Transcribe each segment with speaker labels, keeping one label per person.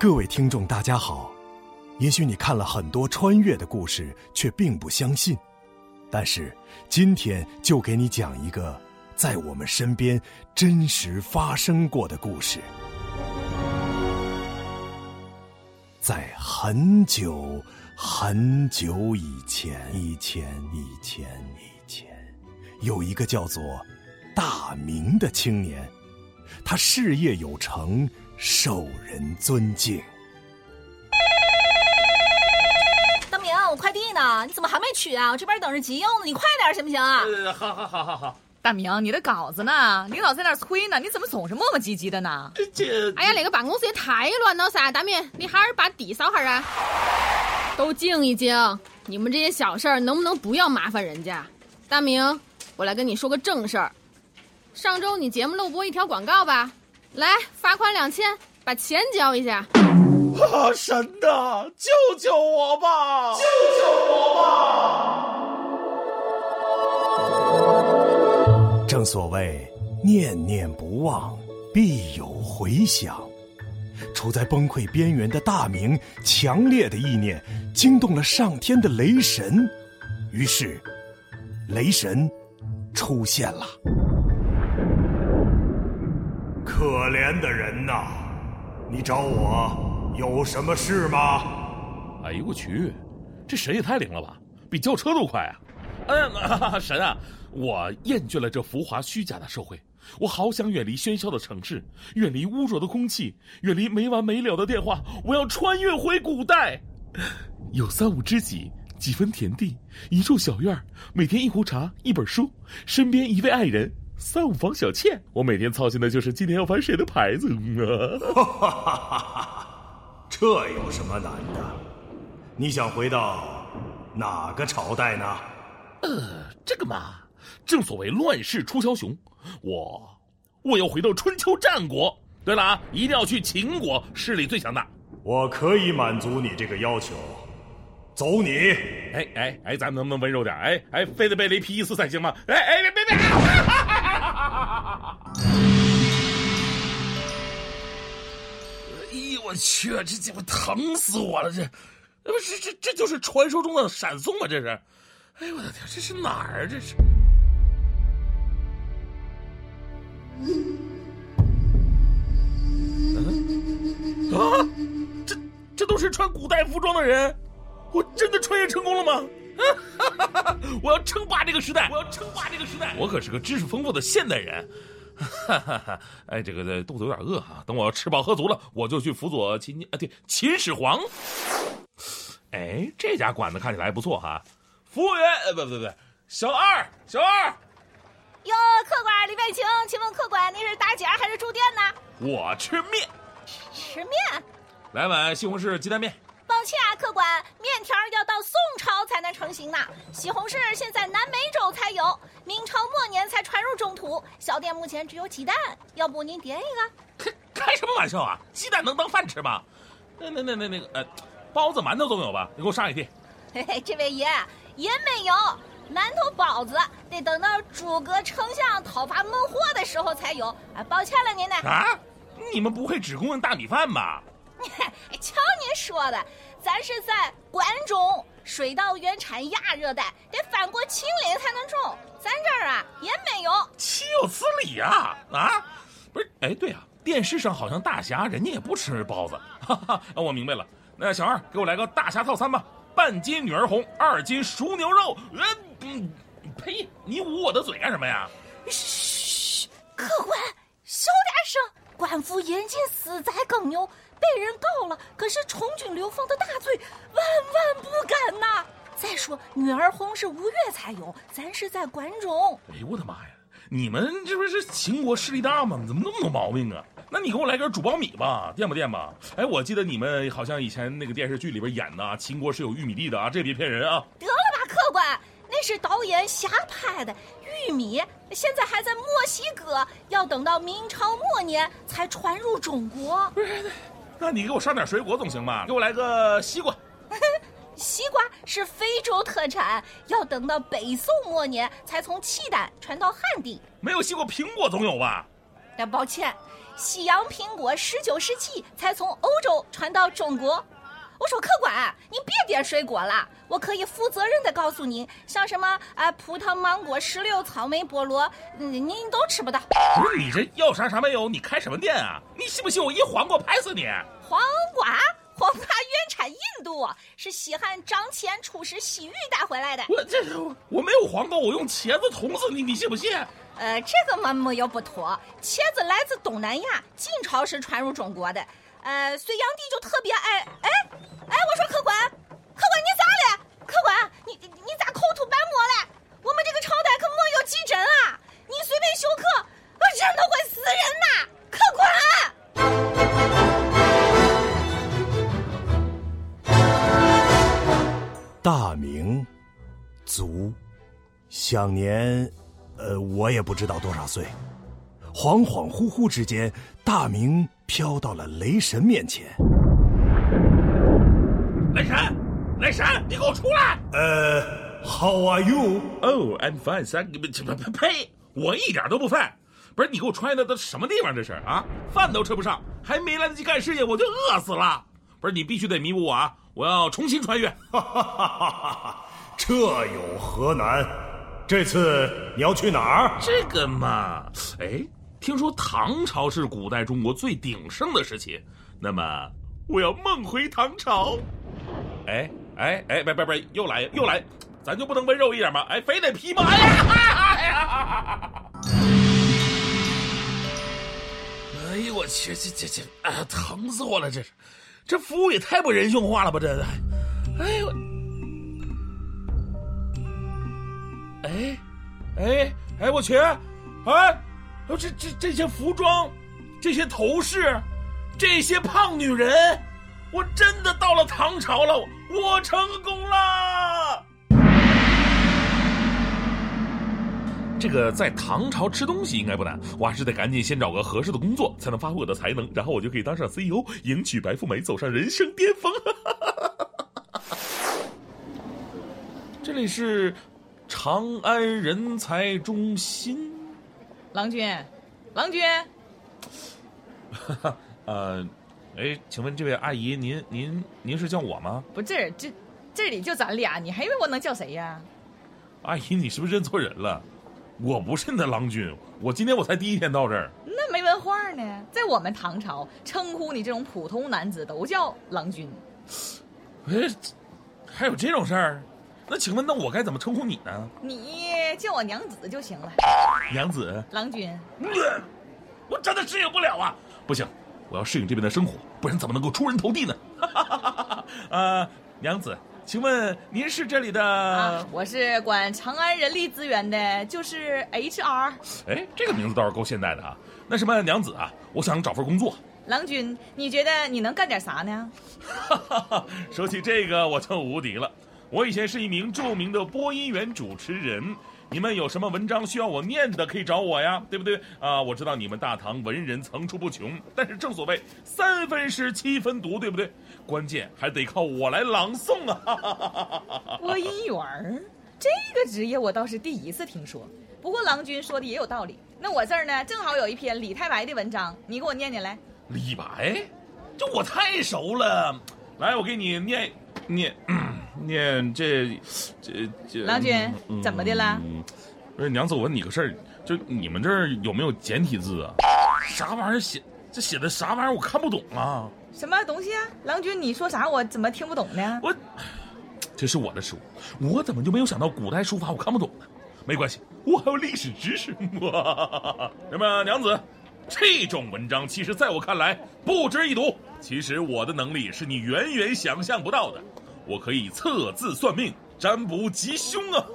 Speaker 1: 各位听众，大家好。也许你看了很多穿越的故事，却并不相信。但是今天就给你讲一个在我们身边真实发生过的故事。在很久很久以前，以前，以前，以前，有一个叫做大明的青年，他事业有成，受人尊敬。
Speaker 2: 大明，我快递呢，你怎么还没取啊？我这边等着急用呢，你快点行不行啊？
Speaker 3: 呃，好好好好好，
Speaker 4: 大明，你的稿子呢？领导在那儿催呢，你怎么总是磨磨唧唧的呢？
Speaker 3: 这
Speaker 5: 哎呀，那个办公室也太乱了噻！大明，你还是把地扫哈儿啊！都静一静，你们这些小事儿能不能不要麻烦人家？大明，我来跟你说个正事儿。上周你节目漏播一条广告吧？来，罚款两千，把钱交一下。
Speaker 3: 啊，神呐，救救我吧！救救我吧！
Speaker 1: 正所谓念念不忘，必有回响。处在崩溃边缘的大明，强烈的意念惊动了上天的雷神，于是，雷神出现了。可怜的人呐，你找我有什么事吗？
Speaker 3: 哎呦我去，这神也太灵了吧，比轿车都快啊！嗯，神啊，我厌倦了这浮华虚假的社会，我好想远离喧嚣的城市，远离污浊的空气，远离没完没了的电话，我要穿越回古代，有三五知己，几分田地，一处小院每天一壶茶，一本书，身边一位爱人。三五房小妾，我每天操心的就是今天要翻谁的牌子
Speaker 1: 哈哈哈哈哈！这有什么难的？你想回到哪个朝代呢？
Speaker 3: 呃，这个嘛，正所谓乱世出枭雄，我我要回到春秋战国。对了啊，一定要去秦国，势力最强大。
Speaker 1: 我可以满足你这个要求，走你！
Speaker 3: 哎哎哎，咱们能不能温柔点？哎哎，非得被雷劈一次才行吗？哎哎，别别别！哎呦我去，这鸡巴疼死我了！这，不是这这就是传说中的闪送吗？这是？哎呦我的天，这是哪儿？这是？嗯 啊，这这都是穿古代服装的人，我真的穿越成功了吗？我要称霸这个时代！我要称霸这个时代！我可是个知识丰富的现代人。哈哈哈！哎，这个肚子有点饿哈，等我吃饱喝足了，我就去辅佐秦啊，对，秦始皇。哎，这家馆子看起来不错哈。服务员，呃，不不不，小二，小二。
Speaker 2: 哟，客官李北清，请问客官您是打尖还是住店呢？
Speaker 3: 我吃面。
Speaker 2: 吃面。
Speaker 3: 来碗西红柿鸡蛋面。
Speaker 2: 抱歉啊，客官，面条要到宋朝才能成型呢。西红柿现在南美洲才有，明朝末年才传入中土。小店目前只有鸡蛋，要不您点一个？
Speaker 3: 开开什么玩笑啊！鸡蛋能当饭吃吗？那那那那那个呃，包子馒头总有吧？你给我上一屉。
Speaker 2: 嘿嘿，这位爷也没有，馒头包子得等到诸葛丞相讨伐孟获的时候才有。啊，抱歉了您呢。
Speaker 3: 啊，你们不会只供应大米饭吧？
Speaker 2: 瞧您说的，咱是在关中，水稻原产亚热带，得翻过秦岭才能种。咱这儿啊也没有，
Speaker 3: 岂有此理啊！啊，不是，哎，对啊，电视上好像大侠人家也不吃包子。哈哈，我明白了，那小二给我来个大侠套餐吧，半斤女儿红，二斤熟牛肉。嗯，呸！你捂我的嘴干什么呀？
Speaker 2: 嘘，客官，小点声。官府严禁私宰耕牛，被人告了，可是重军流放的大罪，万万不敢呐！再说女儿红是吴越才有，咱是在关中。
Speaker 3: 哎呦我的妈呀！你们这不是秦国势力大吗？怎么那么多毛病啊？那你给我来根煮苞米吧，垫吧垫吧。哎，我记得你们好像以前那个电视剧里边演的，秦国是有玉米地的啊，这别骗人啊！
Speaker 2: 得了吧，客官，那是导演瞎拍的。玉米现在还在墨西哥，要等到明朝末年才传入中国。
Speaker 3: 不是，那你给我上点水果总行吧？给我来个西瓜。
Speaker 2: 西瓜是非洲特产，要等到北宋末年才从契丹传到汉地。
Speaker 3: 没有西瓜，苹果总有吧？
Speaker 2: 那抱歉，西洋苹果十九世纪才从欧洲传到中国。我说客官，您别点水果了，我可以负责任的告诉您，像什么啊葡萄、芒果、石榴、草莓、菠萝，您您都吃不到。
Speaker 3: 不是你这要啥啥没有，你开什么店啊？你信不信我一黄瓜拍死你？
Speaker 2: 黄瓜，黄瓜原产印度，是西汉张骞出使西域带回来的。
Speaker 3: 我这我没有黄瓜，我用茄子捅死你，你信不信？
Speaker 2: 呃，这个嘛没有不妥，茄子来自东南亚，晋朝时传入中国的。呃，隋炀帝就特别爱，哎哎，我说客官，客官你咋了？客官，你你咋口吐白沫了？我们这个朝代可没有急诊啊！你随便休克，人都会死人呐！客官。
Speaker 1: 大明，卒，享年，呃，我也不知道多少岁。恍恍惚惚之间，大明飘到了雷神面前。
Speaker 3: 雷神，雷神，你给我出来！
Speaker 1: 呃，How are you?
Speaker 3: Oh, I'm fine, thank you。呸呸，我一点都不 fine。不是你给我穿的都什么地方？这是啊，饭都吃不上，还没来得及干事业，我就饿死了。不是你必须得弥补我啊！我要重新穿越。
Speaker 1: 哈哈哈哈哈！这有何难？这次你要去哪儿？
Speaker 3: 这个嘛，哎，听说唐朝是古代中国最鼎盛的时期，那么我要梦回唐朝。哎哎哎，别别别，又来又来，咱就不能温柔一点吗？哎，非得劈吗？哎呀！哎！呦我去，这这这，哎呀，疼死我了！这是，这服务也太不人性化了吧？这，哎呦，哎，哎哎，我去！哎，这这这些服装，这些头饰，这些胖女人，我真的到了唐朝了，我成功了！这个在唐朝吃东西应该不难，我还是得赶紧先找个合适的工作，才能发挥我的才能，然后我就可以当上 CEO，迎娶白富美，走上人生巅峰。这里是长安人才中心。
Speaker 4: 郎君，郎君，
Speaker 3: 呃，哎，请问这位阿姨，您您您是叫我吗？
Speaker 4: 不是这这里就咱俩，你还以为我能叫谁呀？
Speaker 3: 阿姨，你是不是认错人了？我不是你的郎君，我今天我才第一天到这儿。
Speaker 4: 那没文化呢，在我们唐朝，称呼你这种普通男子都叫郎君。
Speaker 3: 哎，还有这种事儿？那请问，那我该怎么称呼你呢？
Speaker 4: 你叫我娘子就行了。
Speaker 3: 娘子，
Speaker 4: 郎君，
Speaker 3: 呃我真的适应不了啊！不行，我要适应这边的生活，不然怎么能够出人头地呢？呃，娘子，请问您是这里的？
Speaker 4: 啊，我是管长安人力资源的，就是 HR。
Speaker 3: 哎，这个名字倒是够现代的啊。那什么，娘子啊，我想找份工作。
Speaker 4: 郎君，你觉得你能干点啥呢？
Speaker 3: 说起这个，我就无敌了。我以前是一名著名的播音员主持人，你们有什么文章需要我念的，可以找我呀，对不对？啊，我知道你们大唐文人层出不穷，但是正所谓三分诗七分读，对不对？关键还得靠我来朗诵啊！
Speaker 4: 播音员儿这个职业我倒是第一次听说。不过郎君说的也有道理。那我这儿呢，正好有一篇李太白的文章，你给我念念来。
Speaker 3: 李白，这我太熟了。来，我给你念念念这这这。
Speaker 4: 郎君
Speaker 3: 嗯
Speaker 4: 怎么的了
Speaker 3: 嗯不是娘子，我问你个事儿，就你们这儿有没有简体字啊？啥玩意儿写？这写的啥玩意儿？我看不懂啊！
Speaker 4: 什么东西啊？郎君，你说啥？我怎么听不懂呢？
Speaker 3: 我这是我的书，我怎么就没有想到古代书法我看不懂呢？没关系，我还有历史知识。那么娘子，这种文章其实在我看来不值一读。其实我的能力是你远远想象不到的，我可以测字算命、占卜吉凶啊！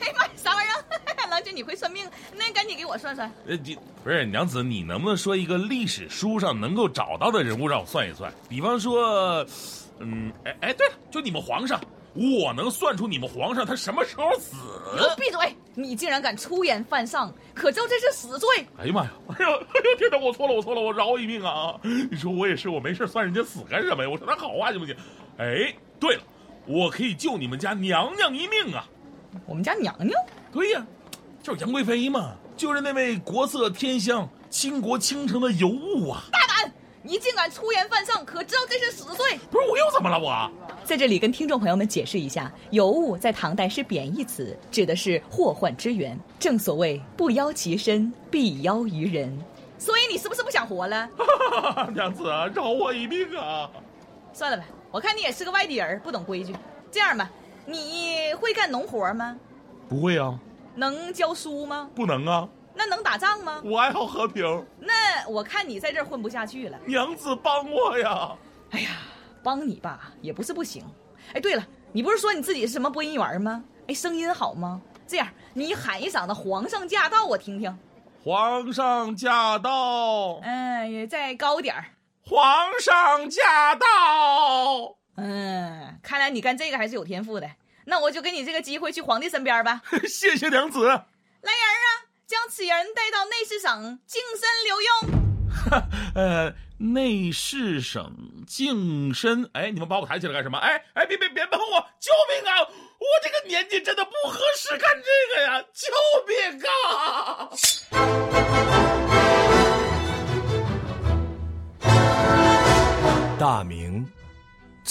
Speaker 4: 哎呀妈，啥玩意儿？郎君，你会算命？那赶紧给我算算。
Speaker 3: 呃，你不是娘子，你能不能说一个历史书上能够找到的人物让我算一算？比方说，嗯，哎哎，对了，就你们皇上，我能算出你们皇上他什么时候死。
Speaker 4: 你闭嘴！你竟然敢出言犯上，可知道这是死罪？
Speaker 3: 哎呀妈呀！哎呀，哎呀，天哪！我错了，我错了，我饶我一命啊！你说我也是，我没事算人家死干什么呀？我说那好话行不行？哎，对了，我可以救你们家娘娘一命啊！
Speaker 4: 我们家娘娘？
Speaker 3: 对呀，就是杨贵妃嘛，就是那位国色天香、倾国倾城的尤物啊！
Speaker 4: 大胆！你竟敢粗言犯上，可知道这是死罪？
Speaker 3: 不是我又怎么了？我
Speaker 4: 在这里跟听众朋友们解释一下，尤物在唐代是贬义词，指的是祸患之源。正所谓不邀其身，必邀于人。所以你是不是不想活了？
Speaker 3: 娘子啊，饶我一命啊！
Speaker 4: 算了吧，我看你也是个外地人，不懂规矩。这样吧，你会干农活吗？
Speaker 3: 不会啊。
Speaker 4: 能教书吗？
Speaker 3: 不能啊。
Speaker 4: 那能打仗吗？
Speaker 3: 我爱好和平。
Speaker 4: 那我看你在这儿混不下去了。
Speaker 3: 娘子帮我呀！
Speaker 4: 哎呀，帮你吧也不是不行。哎，对了，你不是说你自己是什么播音员吗？哎，声音好吗？这样，你喊一嗓子“皇上驾到”，我听听。
Speaker 3: 皇上驾到。
Speaker 4: 嗯，再高点儿。
Speaker 3: 皇上驾到。
Speaker 4: 嗯，看来你干这个还是有天赋的。那我就给你这个机会去皇帝身边吧。
Speaker 3: 谢谢娘子。来人
Speaker 4: 啊！将此人带到内侍省净身留用。
Speaker 3: 呃，内侍省净身，哎，你们把我抬起来干什么？哎哎，别别别碰我！救命啊！我这个年纪真的不合适干这个呀！救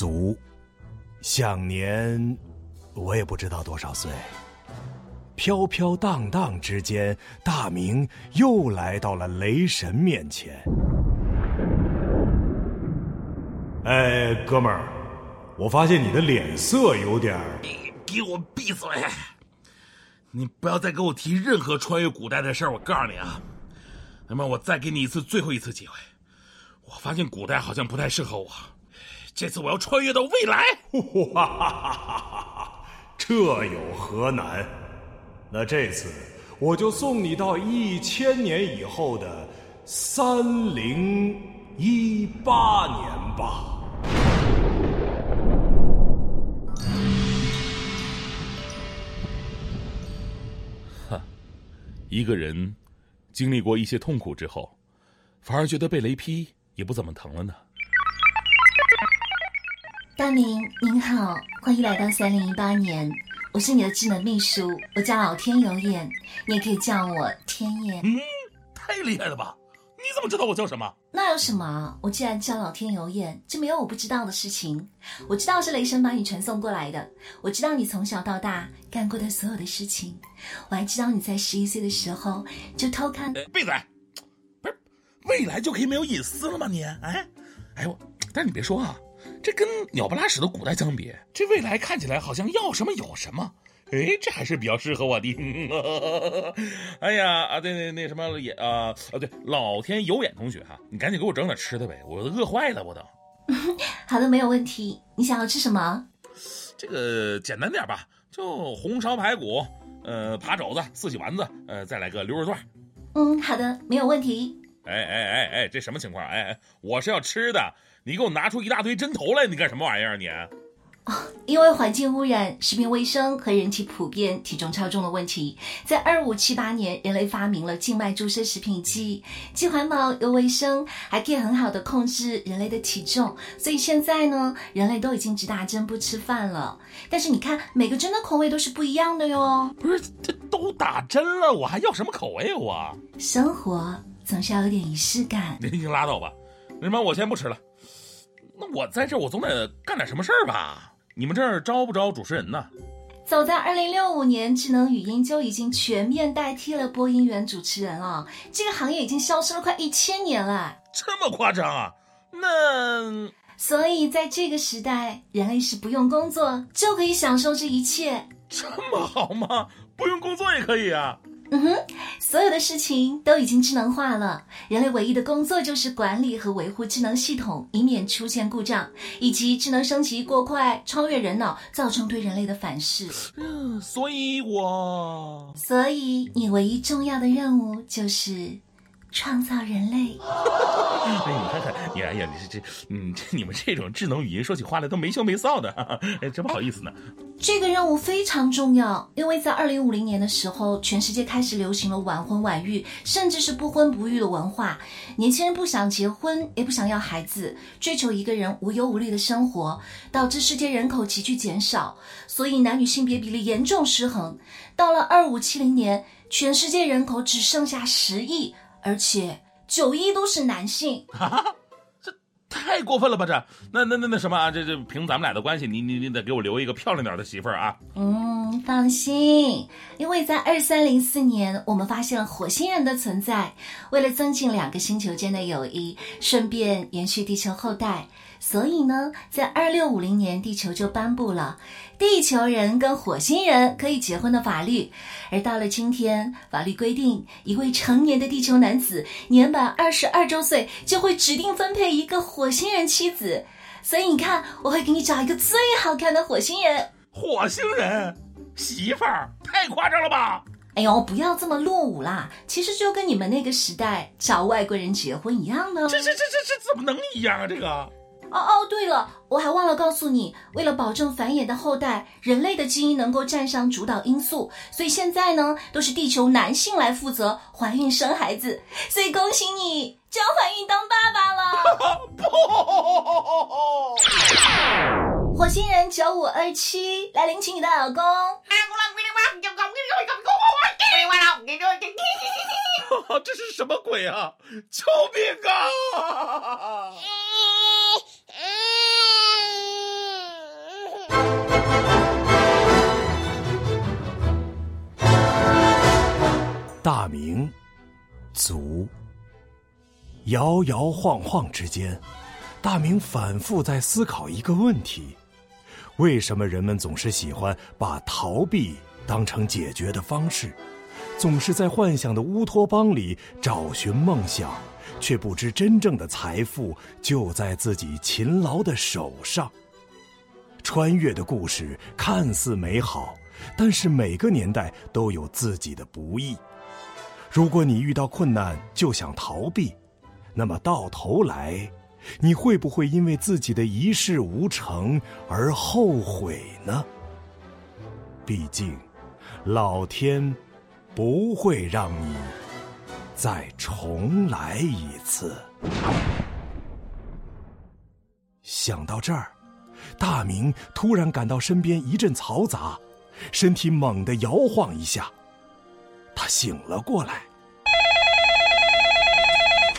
Speaker 1: 卒，享年，我也不知道多少岁。飘飘荡荡之间，大明又来到了雷神面前。哎，哥们儿，我发现你的脸色有点儿……
Speaker 3: 你给我闭嘴！你不要再给我提任何穿越古代的事儿！我告诉你啊，那么我再给你一次最后一次机会。我发现古代好像不太适合我，这次我要穿越到未来。
Speaker 1: 哈哈哈哈哈！这有何难？那这次我就送你到一千年以后的三零一八年吧。
Speaker 3: 哈，一个人经历过一些痛苦之后，反而觉得被雷劈也不怎么疼了呢。
Speaker 2: 大明您好，欢迎来到三零一八年。我是你的智能秘书，我叫老天有眼，你也可以叫我天眼。
Speaker 3: 嗯，太厉害了吧？你怎么知道我叫什么？
Speaker 2: 那有什么？我既然叫老天有眼，就没有我不知道的事情。我知道是雷神把你传送过来的，我知道你从小到大干过的所有的事情，我还知道你在十一岁的时候就偷看。
Speaker 3: 闭嘴！不是，未来就可以没有隐私了吗？你哎，哎我，但是你别说啊。这跟鸟不拉屎的古代相比，这未来看起来好像要什么有什么。哎，这还是比较适合我的。哎呀啊，对对那什么也啊啊对，老天有眼同学哈，你赶紧给我整点吃的呗，我都饿坏了，我都。
Speaker 2: 好的，没有问题。你想要吃什么？
Speaker 3: 这个简单点吧，就红烧排骨，呃，扒肘子，四喜丸子，呃，再来个溜肉段。
Speaker 2: 嗯，好的，没有问题。
Speaker 3: 哎哎哎哎，这什么情况？哎哎，我是要吃的。你给我拿出一大堆针头来，你干什么玩意儿你？
Speaker 2: 哦，因为环境污染、食品卫生和人体普遍体重超重的问题，在二五七八年，人类发明了静脉注射食品剂，既环保又卫生，还可以很好的控制人类的体重。所以现在呢，人类都已经只打针不吃饭了。但是你看，每个针的口味都是不一样的哟。
Speaker 3: 不是，这都打针了，我还要什么口味我？
Speaker 2: 生活总是要有点仪式感。
Speaker 3: 您先拉倒吧，那什么，我先不吃了。那我在这，我总得干点什么事儿吧？你们这儿招不招主持人呢？
Speaker 2: 早在二零六五年，智能语音就已经全面代替了播音员主持人了。这个行业已经消失了快一千年了。
Speaker 3: 这么夸张啊？那
Speaker 2: 所以在这个时代，人类是不用工作就可以享受这一切。
Speaker 3: 这么好吗？不用工作也可以啊？
Speaker 2: 嗯哼，所有的事情都已经智能化了，人类唯一的工作就是管理和维护智能系统，以免出现故障，以及智能升级过快超越人脑，造成对人类的反噬。
Speaker 3: 嗯，所以我，
Speaker 2: 所以你唯一重要的任务就是。创造人类。
Speaker 3: 哎，你看看，你哎呀，你这这，嗯，这你们这种智能语音说起话来都没羞没臊的，哎，真不好意思呢。
Speaker 2: 这个任务非常重要，因为在二零五零年的时候，全世界开始流行了晚婚晚育，甚至是不婚不育的文化。年轻人不想结婚，也不想要孩子，追求一个人无忧无虑的生活，导致世界人口急剧减少，所以男女性别比例严重失衡。到了二五七零年，全世界人口只剩下十亿。而且九一都是男性。
Speaker 3: 啊，这太过分了吧？这那那那那什么啊？这这凭咱们俩的关系，你你你得给我留一个漂亮点的媳妇儿啊！
Speaker 2: 嗯，放心，因为在二三零四年，我们发现了火星人的存在。为了增进两个星球间的友谊，顺便延续地球后代，所以呢，在二六五零年，地球就颁布了地球人跟火星人可以结婚的法律。而到了今天，法律规定，一位成年的地球男子年满二十二周岁，就会指定分配一个火星人妻子。所以你看，我会给你找一个最好看的火星人。
Speaker 3: 火星人媳妇儿太夸张了吧？
Speaker 2: 哎呦，不要这么落伍啦！其实就跟你们那个时代找外国人结婚一样呢。
Speaker 3: 这这这这这怎么能一样啊？这个
Speaker 2: 哦哦，对了，我还忘了告诉你，为了保证繁衍的后代，人类的基因能够占上主导因素，所以现在呢，都是地球男性来负责怀孕生孩子。所以恭喜你，将要怀孕当爸爸了。
Speaker 3: 不，
Speaker 2: 火星人九五二七来领取你的老公。
Speaker 3: 这是什么鬼啊？救命啊！
Speaker 1: 大明，卒。摇摇晃晃之间，大明反复在思考一个问题：为什么人们总是喜欢把逃避当成解决的方式，总是在幻想的乌托邦里找寻梦想，却不知真正的财富就在自己勤劳的手上？穿越的故事看似美好，但是每个年代都有自己的不易。如果你遇到困难就想逃避，那么到头来，你会不会因为自己的一事无成而后悔呢？毕竟，老天不会让你再重来一次。想到这儿，大明突然感到身边一阵嘈杂，身体猛地摇晃一下。他醒了过来。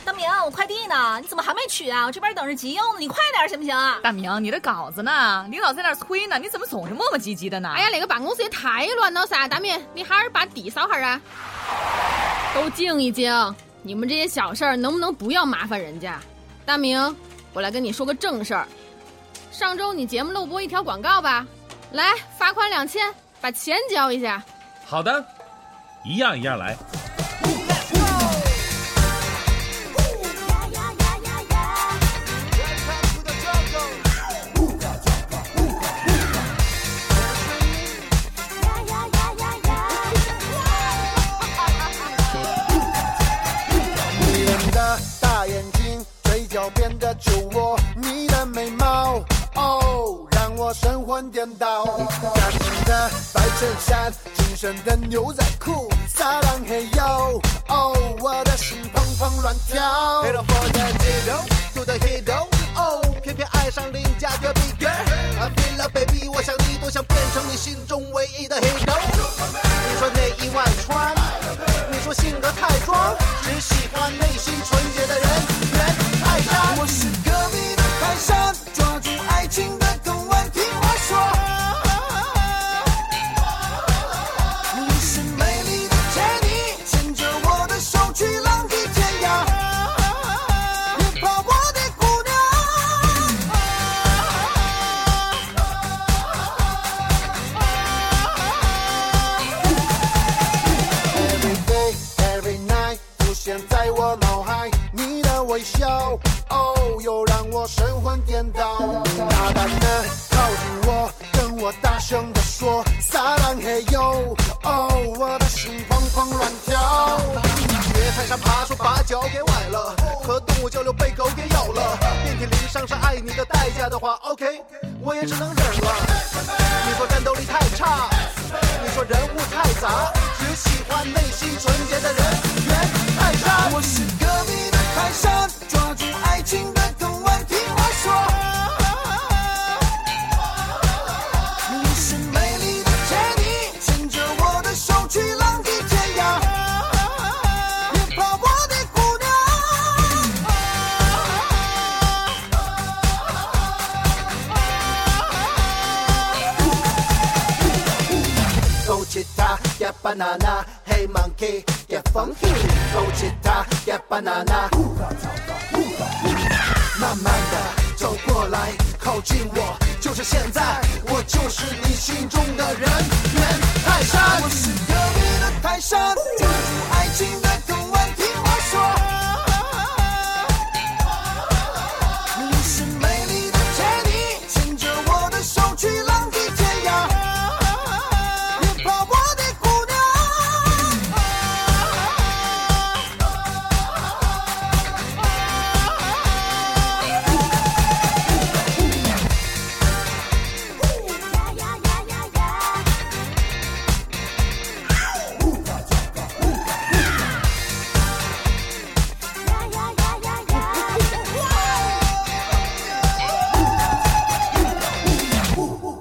Speaker 2: 大明，我快递呢，你怎么还没取啊？我这边等着急用呢，你快点行不行啊？
Speaker 4: 大明，你的稿子呢？领导在那儿催呢，你怎么总是磨磨唧唧的呢？
Speaker 5: 哎呀，那个办公室也太乱了噻！大明，你还是把地扫下啊！都静一静，你们这些小事儿能不能不要麻烦人家？大明，我来跟你说个正事儿。上周你节目漏播一条广告吧？来，罚款两千，把钱交一下。
Speaker 3: 好的，一样一样来。
Speaker 6: 迷人的大眼睛，嘴角边的酒窝，你的眉毛，哦，让我神魂颠倒。白衬衫，紧身的牛仔裤，撒浪嘿哟，哦，我的心砰砰乱跳。爬树把脚给崴了，和动物交流被狗给咬了，遍体鳞伤是爱你的代价的话，OK，我也只能忍了。你说战斗力太差，你说人物太杂，只喜欢内心纯洁的人，人太傻。我是隔壁的泰山，banana, hey monkey, get funky, go 吉他 get banana. 慢慢的走过来，靠近我，就是现在，我就是你心中的人，袁泰山。我是隔壁的泰山。